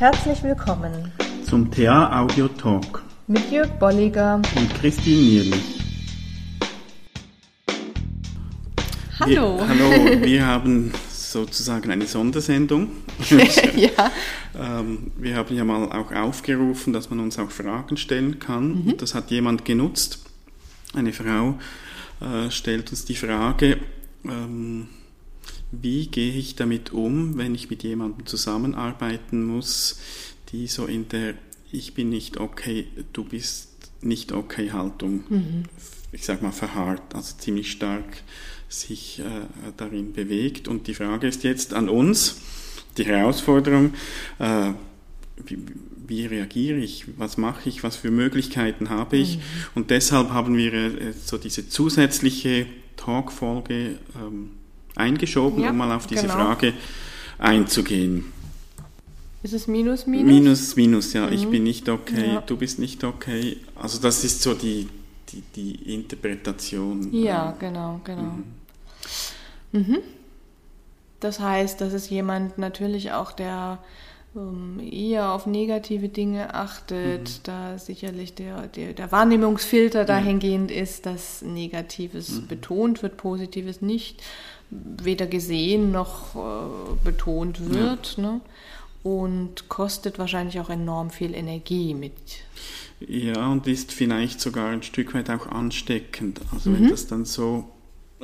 Herzlich willkommen zum TA Audio Talk mit Jörg Bolliger und Christine Nierlich. Hallo. Wir, hallo, wir haben sozusagen eine Sondersendung. ja. Ähm, wir haben ja mal auch aufgerufen, dass man uns auch Fragen stellen kann. Mhm. Das hat jemand genutzt. Eine Frau äh, stellt uns die Frage, ähm, wie gehe ich damit um, wenn ich mit jemandem zusammenarbeiten muss, die so in der Ich bin nicht okay, du bist nicht okay Haltung, mhm. ich sag mal verharrt, also ziemlich stark sich äh, darin bewegt. Und die Frage ist jetzt an uns, die Herausforderung, äh, wie, wie, reagiere ich, was mache ich, was für Möglichkeiten habe ich. Mhm. Und deshalb haben wir äh, so diese zusätzliche Talkfolge ähm, eingeschoben, ja, um mal auf diese genau. Frage einzugehen. Ist es Minus, Minus? Minus, Minus, ja. Mhm. Ich bin nicht okay, ja. du bist nicht okay. Also das ist so die, die, die Interpretation. Ja, genau, genau. Mhm. Mhm. Das heißt, das ist jemand natürlich auch, der eher auf negative Dinge achtet, mhm. da sicherlich der, der, der Wahrnehmungsfilter dahingehend ist, dass Negatives mhm. betont wird, Positives nicht weder gesehen noch äh, betont wird. Ja. Ne? Und kostet wahrscheinlich auch enorm viel Energie mit. Ja, und ist vielleicht sogar ein Stück weit auch ansteckend. Also mhm. wenn das dann so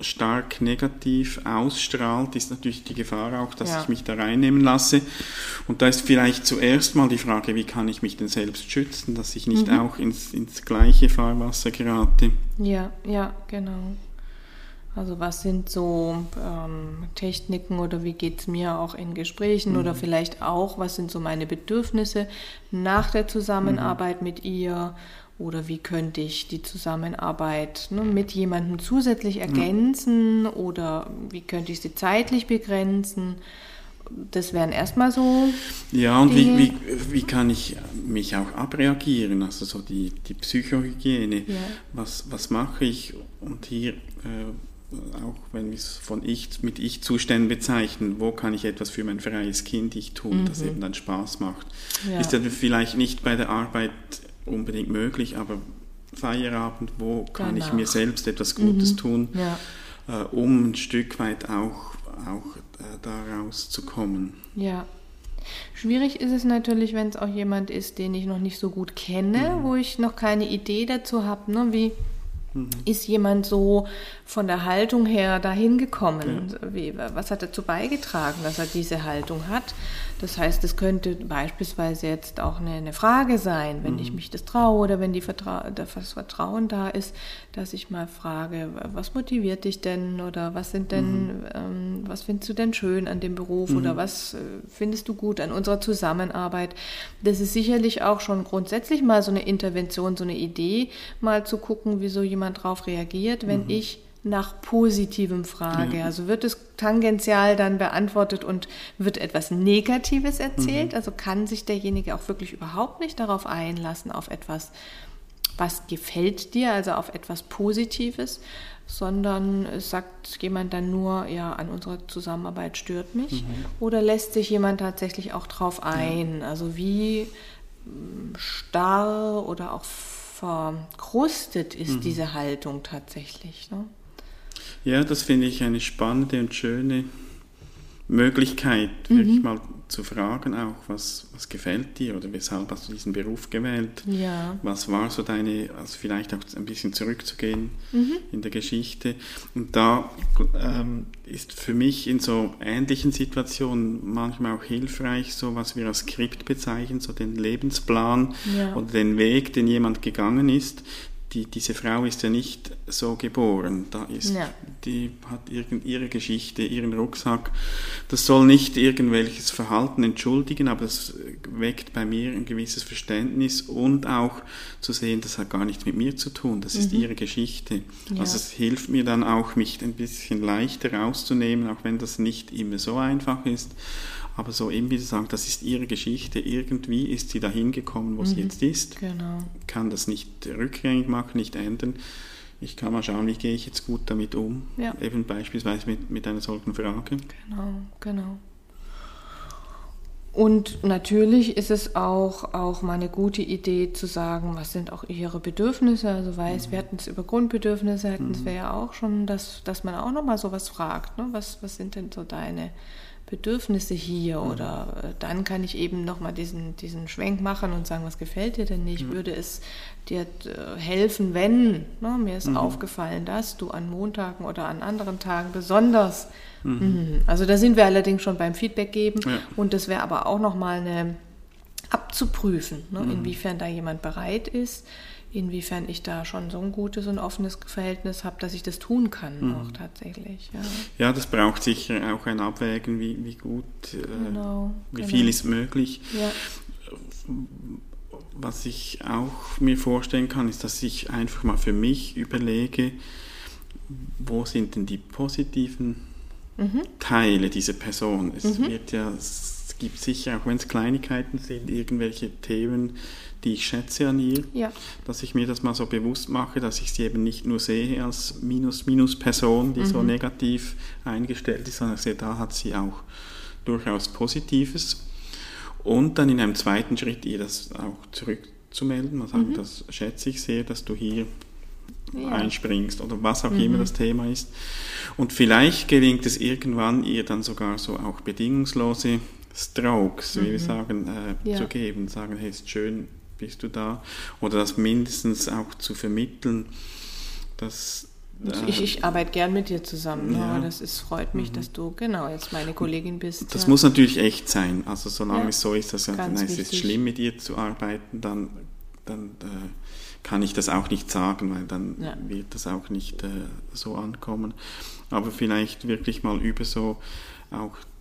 stark negativ ausstrahlt, ist natürlich die Gefahr auch, dass ja. ich mich da reinnehmen lasse. Und da ist vielleicht zuerst mal die Frage, wie kann ich mich denn selbst schützen, dass ich nicht mhm. auch ins, ins gleiche Fahrwasser gerate. Ja, ja, genau. Also was sind so ähm, Techniken oder wie geht es mir auch in Gesprächen mhm. oder vielleicht auch, was sind so meine Bedürfnisse nach der Zusammenarbeit mhm. mit ihr oder wie könnte ich die Zusammenarbeit ne, mit jemandem zusätzlich ergänzen mhm. oder wie könnte ich sie zeitlich begrenzen. Das wären erstmal so. Ja, und wie, wie, wie kann ich mich auch abreagieren? Also so die, die Psychohygiene. Ja. Was, was mache ich? Und hier äh, auch wenn wir es von Ich mit Ich-Zuständen bezeichnen, wo kann ich etwas für mein freies Kind ich tun, mhm. das eben dann Spaß macht. Ja. Ist dann vielleicht nicht bei der Arbeit unbedingt möglich, aber Feierabend, wo kann Danach. ich mir selbst etwas Gutes mhm. tun, ja. äh, um ein Stück weit auch, auch äh, daraus zu kommen. Ja. Schwierig ist es natürlich, wenn es auch jemand ist, den ich noch nicht so gut kenne, mhm. wo ich noch keine Idee dazu habe, ne? wie Mhm. Ist jemand so von der Haltung her dahin gekommen? Ja. was hat dazu beigetragen, dass er diese Haltung hat? Das heißt, es könnte beispielsweise jetzt auch eine, eine Frage sein, wenn mhm. ich mich das traue oder wenn die Vertra das Vertrauen da ist, dass ich mal frage, was motiviert dich denn oder was sind denn, mhm. ähm, was findest du denn schön an dem Beruf mhm. oder was äh, findest du gut an unserer Zusammenarbeit? Das ist sicherlich auch schon grundsätzlich mal so eine Intervention, so eine Idee, mal zu gucken, wie so jemand darauf reagiert, wenn mhm. ich nach Positivem frage. Ja. Also wird es tangential dann beantwortet und wird etwas Negatives erzählt? Mhm. Also kann sich derjenige auch wirklich überhaupt nicht darauf einlassen, auf etwas, was gefällt dir, also auf etwas Positives, sondern sagt jemand dann nur, ja, an unserer Zusammenarbeit stört mich? Mhm. Oder lässt sich jemand tatsächlich auch drauf ein? Ja. Also wie hm, starr oder auch verkrustet ist mhm. diese Haltung tatsächlich? Ne? Ja, das finde ich eine spannende und schöne Möglichkeit, mhm. wirklich mal zu fragen auch, was, was gefällt dir oder weshalb hast du diesen Beruf gewählt? Ja. Was war so deine, also vielleicht auch ein bisschen zurückzugehen mhm. in der Geschichte. Und da ähm, ist für mich in so ähnlichen Situationen manchmal auch hilfreich, so was wir als Skript bezeichnen, so den Lebensplan ja. oder den Weg, den jemand gegangen ist, die, diese Frau ist ja nicht so geboren. Da ist, ja. Die hat irgend, ihre Geschichte, ihren Rucksack. Das soll nicht irgendwelches Verhalten entschuldigen, aber es weckt bei mir ein gewisses Verständnis und auch zu sehen, das hat gar nichts mit mir zu tun. Das ist mhm. ihre Geschichte. Ja. Also es hilft mir dann auch, mich ein bisschen leichter rauszunehmen, auch wenn das nicht immer so einfach ist aber so eben wie Sie sagen, das ist ihre Geschichte. Irgendwie ist sie dahin gekommen, wo mhm. sie jetzt ist. Genau. Kann das nicht rückgängig machen, nicht ändern. Ich kann mal schauen, wie gehe ich jetzt gut damit um. Ja. Eben beispielsweise mit, mit einer solchen Frage. Genau, genau. Und natürlich ist es auch, auch mal eine gute Idee zu sagen, was sind auch ihre Bedürfnisse. Also weiß, mhm. wir hatten es über Grundbedürfnisse, hatten es mhm. ja auch schon, dass, dass man auch nochmal sowas fragt. Ne? Was, was sind denn so deine Bedürfnisse hier? Mhm. Oder äh, dann kann ich eben nochmal diesen, diesen Schwenk machen und sagen, was gefällt dir denn nicht? Mhm. Würde es dir äh, helfen, wenn, ne? mir ist mhm. aufgefallen, dass du an Montagen oder an anderen Tagen besonders Mhm. mhm. Also da sind wir allerdings schon beim Feedback geben ja. und das wäre aber auch nochmal eine abzuprüfen, ne, mhm. inwiefern da jemand bereit ist, inwiefern ich da schon so ein gutes und offenes Verhältnis habe, dass ich das tun kann mhm. auch tatsächlich. Ja. ja, das braucht sicher auch ein Abwägen, wie, wie gut, äh, genau, wie genau. viel ist möglich. Ja. Was ich auch mir vorstellen kann, ist, dass ich einfach mal für mich überlege, wo sind denn die positiven mhm. Teile dieser Person. Es mhm. wird ja, es gibt sicher, auch wenn es Kleinigkeiten sind, irgendwelche Themen, die ich schätze an ihr, ja. dass ich mir das mal so bewusst mache, dass ich sie eben nicht nur sehe als Minus-Minus-Person, die mhm. so negativ eingestellt ist, sondern sehe, da hat sie auch durchaus Positives. Und dann in einem zweiten Schritt ihr das auch zurückzumelden, mal sagen, mhm. das schätze ich sehr, dass du hier ja. einspringst oder was auch mhm. immer das Thema ist. Und vielleicht gelingt es irgendwann, ihr dann sogar so auch bedingungslose Strokes, mhm. wie wir mhm. sagen, äh, ja. zu geben. Sagen, hey, ist schön, bist du da. Oder das mindestens auch zu vermitteln, dass ich, ich, arbeite gern mit dir zusammen. Ja. Das ist, freut mich, mhm. dass du genau jetzt meine Kollegin bist. Das ja. muss natürlich echt sein. Also solange ja. es so ist, dass dann es ist schlimm mit ihr zu arbeiten, dann, dann äh, kann ich das auch nicht sagen, weil dann ja. wird das auch nicht äh, so ankommen. Aber vielleicht wirklich mal über so auch äh,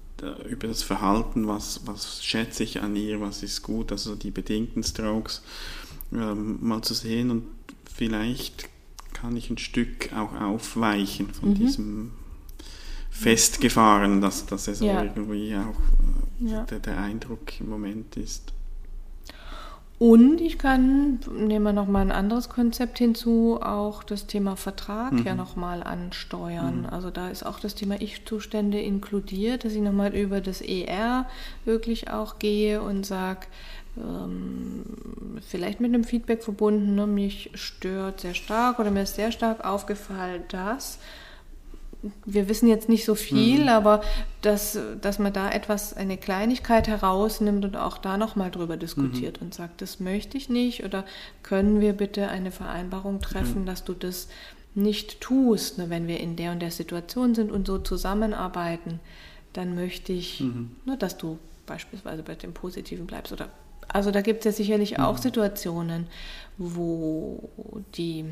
über das Verhalten, was, was schätze ich an ihr, was ist gut, also die bedingten Strokes ähm, mal zu sehen und vielleicht kann ich ein Stück auch aufweichen von mhm. diesem Festgefahren, dass, dass es ja. irgendwie auch äh, ja. der, der Eindruck im Moment ist. Und ich kann, nehmen wir nochmal ein anderes Konzept hinzu, auch das Thema Vertrag mhm. ja nochmal ansteuern. Mhm. Also da ist auch das Thema Ich-Zustände inkludiert, dass ich nochmal über das ER wirklich auch gehe und sage, ähm, vielleicht mit einem Feedback verbunden, ne, mich stört sehr stark oder mir ist sehr stark aufgefallen, dass wir wissen jetzt nicht so viel, mhm. aber dass, dass man da etwas, eine Kleinigkeit herausnimmt und auch da nochmal drüber diskutiert mhm. und sagt, das möchte ich nicht oder können wir bitte eine Vereinbarung treffen, mhm. dass du das nicht tust, ne, wenn wir in der und der Situation sind und so zusammenarbeiten, dann möchte ich, mhm. ne, dass du beispielsweise bei dem Positiven bleibst oder also da gibt es ja sicherlich auch mhm. Situationen, wo die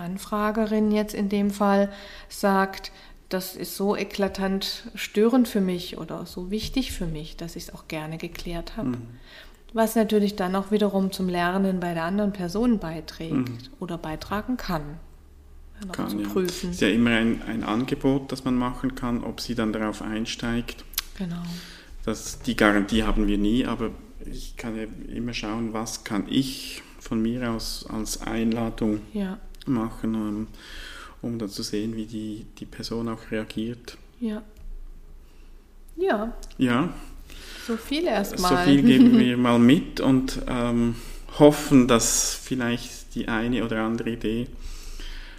Anfragerin jetzt in dem Fall sagt, das ist so eklatant störend für mich oder so wichtig für mich, dass ich es auch gerne geklärt habe. Mhm. Was natürlich dann auch wiederum zum Lernen bei der anderen Person beiträgt mhm. oder beitragen kann. Kann, zu prüfen. Ja. Ist ja immer ein, ein Angebot, das man machen kann, ob sie dann darauf einsteigt. Genau. Das, die Garantie haben wir nie, aber ich kann ja immer schauen, was kann ich von mir aus als Einladung ja machen, um, um dann zu sehen, wie die, die Person auch reagiert. Ja. Ja. Ja. So viel erstmal. So viel geben wir mal mit und ähm, hoffen, dass vielleicht die eine oder andere Idee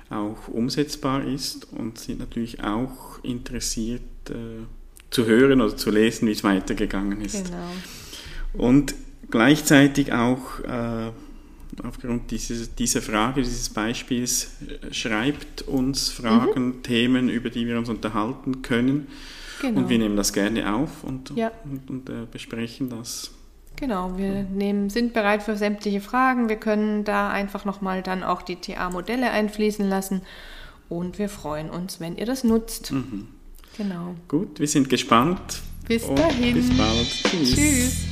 auch umsetzbar ist und sind natürlich auch interessiert äh, zu hören oder zu lesen, wie es weitergegangen ist. Genau. Und gleichzeitig auch äh, aufgrund dieses, dieser Frage, dieses Beispiels, äh, schreibt uns Fragen, mhm. Themen, über die wir uns unterhalten können. Genau. Und wir nehmen das gerne auf und, ja. und, und äh, besprechen das. Genau, wir nehmen, sind bereit für sämtliche Fragen. Wir können da einfach nochmal dann auch die TA-Modelle einfließen lassen. Und wir freuen uns, wenn ihr das nutzt. Mhm. Genau. Gut, wir sind gespannt. Bis dahin. Bis bald. Tschüss. Tschüss.